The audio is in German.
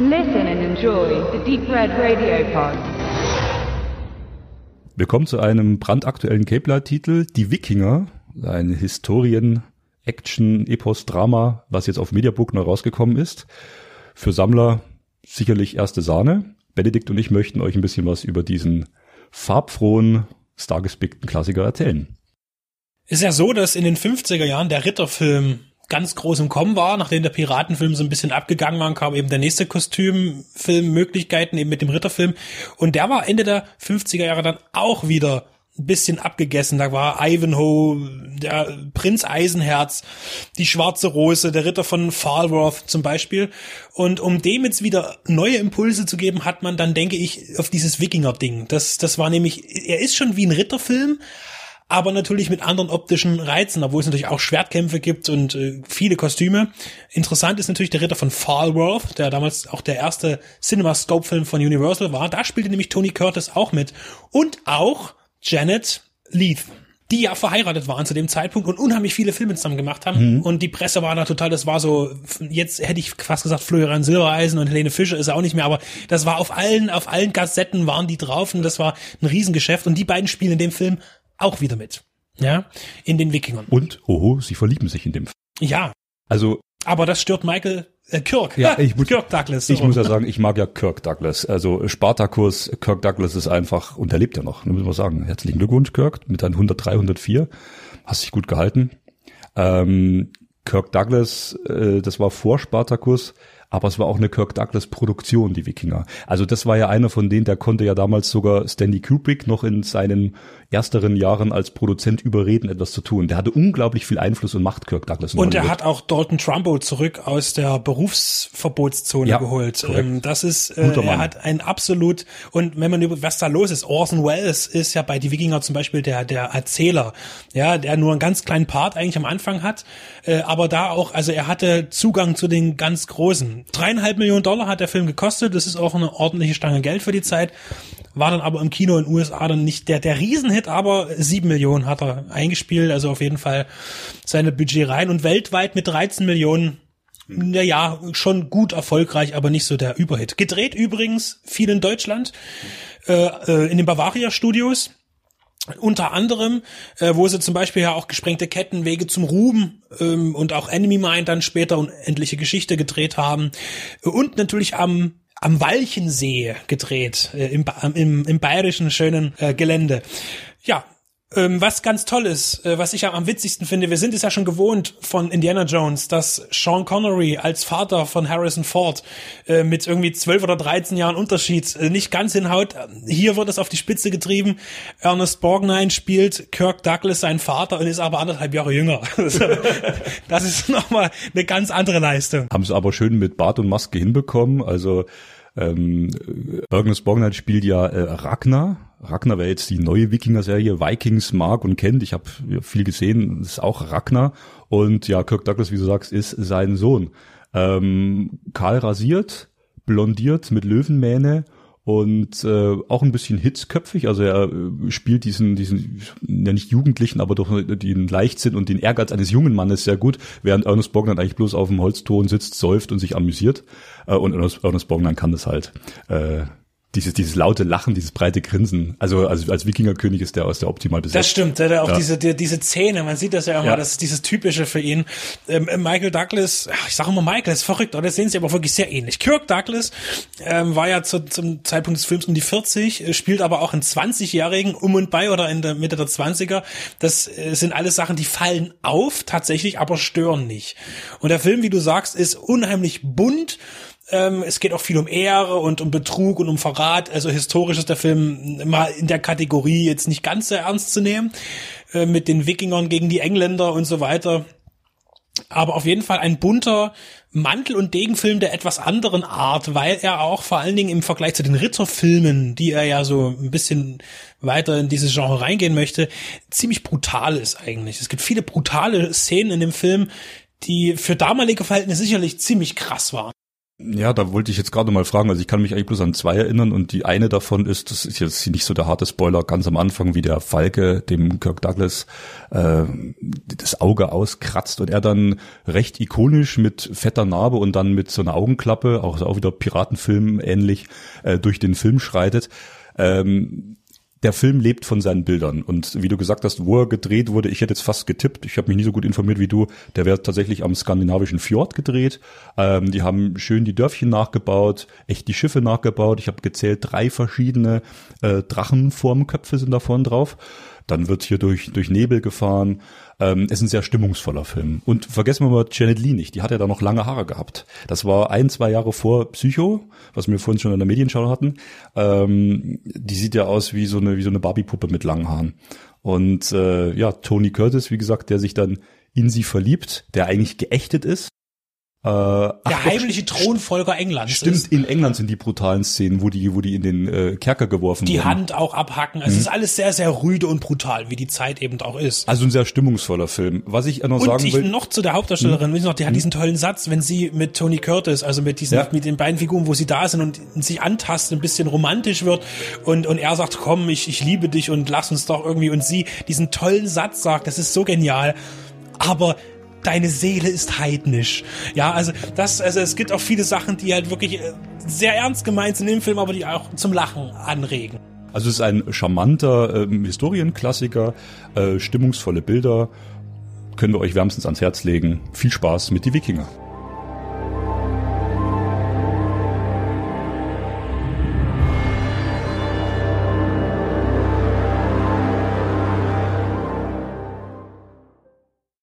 Listen and enjoy the Deep Red Radio Pod. Wir kommen zu einem brandaktuellen Cape Light-Titel, Die Wikinger, ein Historien, Action, Epos, Drama, was jetzt auf Mediabook neu rausgekommen ist. Für Sammler sicherlich erste Sahne. Benedikt und ich möchten euch ein bisschen was über diesen farbfrohen, stargespickten Klassiker erzählen. Ist ja so, dass in den 50er Jahren der Ritterfilm ganz groß im Kommen war, nachdem der Piratenfilm so ein bisschen abgegangen war, kam eben der nächste Kostümfilm Möglichkeiten eben mit dem Ritterfilm und der war Ende der 50er Jahre dann auch wieder ein bisschen abgegessen. Da war Ivanhoe, der Prinz Eisenherz, die Schwarze Rose, der Ritter von Falworth zum Beispiel. Und um dem jetzt wieder neue Impulse zu geben, hat man dann, denke ich, auf dieses Wikinger-Ding. Das, das war nämlich, er ist schon wie ein Ritterfilm, aber natürlich mit anderen optischen Reizen, obwohl es natürlich auch Schwertkämpfe gibt und äh, viele Kostüme. Interessant ist natürlich der Ritter von Falworth, der damals auch der erste CinemaScope-Film von Universal war. Da spielte nämlich Tony Curtis auch mit. Und auch Janet Leith die ja verheiratet waren zu dem Zeitpunkt und unheimlich viele Filme zusammen gemacht haben. Mhm. Und die Presse war da total, das war so, jetzt hätte ich fast gesagt, Florian Silbereisen und Helene Fischer ist auch nicht mehr, aber das war auf allen, auf allen Kassetten waren die drauf und das war ein Riesengeschäft. Und die beiden spielen in dem Film auch wieder mit. Ja, in den Wikingern. Und, oho, sie verlieben sich in dem Film. Ja. Also. Aber das stört Michael äh, Kirk. Ja, ich muss, Kirk Douglas. So. Ich muss ja sagen, ich mag ja Kirk Douglas. Also Spartacus, Kirk Douglas ist einfach, und er lebt ja noch, muss man sagen. Herzlichen Glückwunsch, Kirk, mit deinen 103, 104. Hast dich gut gehalten. Ähm, Kirk Douglas, äh, das war vor Spartacus, aber es war auch eine Kirk Douglas Produktion, die Wikinger. Also das war ja einer von denen, der konnte ja damals sogar Stanley Kubrick noch in seinen ersteren Jahren als Produzent überreden, etwas zu tun. Der hatte unglaublich viel Einfluss und Macht, Kirk Douglas. Und er hat auch Dalton Trumbo zurück aus der Berufsverbotszone ja, geholt. Korrekt. Ähm, das ist, äh, er hat ein absolut, und wenn man über, was da los ist, Orson Welles ist ja bei die Wikinger zum Beispiel der, der Erzähler, ja, der nur einen ganz kleinen Part eigentlich am Anfang hat, äh, aber da auch, also er hatte Zugang zu den ganz Großen. Dreieinhalb Millionen Dollar hat der Film gekostet. Das ist auch eine ordentliche Stange Geld für die Zeit. War dann aber im Kino in den USA dann nicht der, der Riesenhit, aber sieben Millionen hat er eingespielt. Also auf jeden Fall seine Budget rein und weltweit mit 13 Millionen na ja, schon gut erfolgreich, aber nicht so der Überhit. Gedreht übrigens viel in Deutschland, äh, äh in den Bavaria Studios. Unter anderem, äh, wo sie zum Beispiel ja auch gesprengte Ketten, Wege zum Ruben ähm, und auch Enemy Mind dann später unendliche Geschichte gedreht haben. Und natürlich am am Walchensee gedreht, äh, im, im, im bayerischen schönen äh, Gelände. Ja, ähm, was ganz toll ist, äh, was ich am, am witzigsten finde, wir sind es ja schon gewohnt von Indiana Jones, dass Sean Connery als Vater von Harrison Ford äh, mit irgendwie zwölf oder dreizehn Jahren Unterschied äh, nicht ganz hinhaut. Hier wird es auf die Spitze getrieben. Ernest Borgnine spielt Kirk Douglas sein Vater und ist aber anderthalb Jahre jünger. das ist nochmal eine ganz andere Leistung. Haben sie aber schön mit Bart und Maske hinbekommen. Also ähm, Ernest Borgnine spielt ja äh, Ragnar Ragnar wäre jetzt die neue Wikinger-Serie, Vikings mag und kennt. Ich habe viel gesehen, ist auch Ragnar. Und ja, Kirk Douglas, wie du sagst, ist sein Sohn. Ähm, Karl rasiert, blondiert mit Löwenmähne und äh, auch ein bisschen hitzköpfig. Also er äh, spielt diesen, diesen, ja nicht Jugendlichen, aber doch den Leichtsinn und den Ehrgeiz eines jungen Mannes sehr gut, während Ernest Borgnine eigentlich bloß auf dem Holzton sitzt, säuft und sich amüsiert. Äh, und Ernest, Ernest Borgnine kann das halt. Äh, dieses, dieses laute Lachen, dieses breite Grinsen. Also, also als Wikingerkönig ist der aus der optimal besetzt. Das stimmt, der, der auch ja. diese, der, diese Zähne, man sieht das ja immer, ja. das ist dieses Typische für ihn. Ähm, Michael Douglas, ich sage immer Michael, ist verrückt, oder? Das sehen sie aber wirklich sehr ähnlich. Kirk Douglas ähm, war ja zu, zum Zeitpunkt des Films um die 40, äh, spielt aber auch in 20-Jährigen um und bei oder in der Mitte der 20er. Das äh, sind alles Sachen, die fallen auf, tatsächlich, aber stören nicht. Und der Film, wie du sagst, ist unheimlich bunt ähm, es geht auch viel um Ehre und um Betrug und um Verrat. Also historisch ist der Film mal in der Kategorie jetzt nicht ganz so ernst zu nehmen. Äh, mit den Wikingern gegen die Engländer und so weiter. Aber auf jeden Fall ein bunter Mantel- und Degenfilm der etwas anderen Art, weil er auch vor allen Dingen im Vergleich zu den Ritterfilmen, die er ja so ein bisschen weiter in dieses Genre reingehen möchte, ziemlich brutal ist eigentlich. Es gibt viele brutale Szenen in dem Film, die für damalige Verhältnisse sicherlich ziemlich krass waren. Ja, da wollte ich jetzt gerade mal fragen. Also ich kann mich eigentlich bloß an zwei erinnern und die eine davon ist, das ist jetzt nicht so der harte Spoiler, ganz am Anfang, wie der Falke dem Kirk Douglas äh, das Auge auskratzt und er dann recht ikonisch mit fetter Narbe und dann mit so einer Augenklappe, auch, auch wieder Piratenfilm ähnlich, äh, durch den Film schreitet. Ähm, der Film lebt von seinen Bildern. Und wie du gesagt hast, wo er gedreht wurde, ich hätte jetzt fast getippt, ich habe mich nie so gut informiert wie du, der wird tatsächlich am skandinavischen Fjord gedreht. Ähm, die haben schön die Dörfchen nachgebaut, echt die Schiffe nachgebaut. Ich habe gezählt, drei verschiedene äh, Drachenformköpfe sind da vorne drauf. Dann wird hier durch, durch Nebel gefahren. Ähm, ist ein sehr stimmungsvoller Film. Und vergessen wir mal Janet Lee nicht, die hat ja da noch lange Haare gehabt. Das war ein, zwei Jahre vor Psycho, was wir vorhin schon in der Medienschau hatten. Ähm, die sieht ja aus wie so eine, wie so eine Barbie-Puppe mit langen Haaren. Und äh, ja, Tony Curtis, wie gesagt, der sich dann in sie verliebt, der eigentlich geächtet ist, äh, der ach, heimliche doch, Thronfolger Englands. Stimmt, ist. in England sind die brutalen Szenen, wo die, wo die in den äh, Kerker geworfen die wurden. Die Hand auch abhacken. Also mhm. Es ist alles sehr, sehr rüde und brutal, wie die Zeit eben auch ist. Also ein sehr stimmungsvoller Film. Was ich noch und sagen ich will. noch zu der Hauptdarstellerin, mhm. noch, die hat mhm. diesen tollen Satz, wenn sie mit Tony Curtis, also mit diesen, ja. mit den beiden Figuren, wo sie da sind und sich antasten, ein bisschen romantisch wird und, und er sagt, komm, ich, ich liebe dich und lass uns doch irgendwie und sie diesen tollen Satz sagt, das ist so genial. Aber deine Seele ist heidnisch. Ja, also das, also es gibt auch viele Sachen, die halt wirklich äh, sehr ernst gemeint sind im Film, aber die auch zum Lachen anregen. Also es ist ein charmanter ähm, Historienklassiker, äh, stimmungsvolle Bilder, können wir euch wärmstens ans Herz legen. Viel Spaß mit die Wikinger.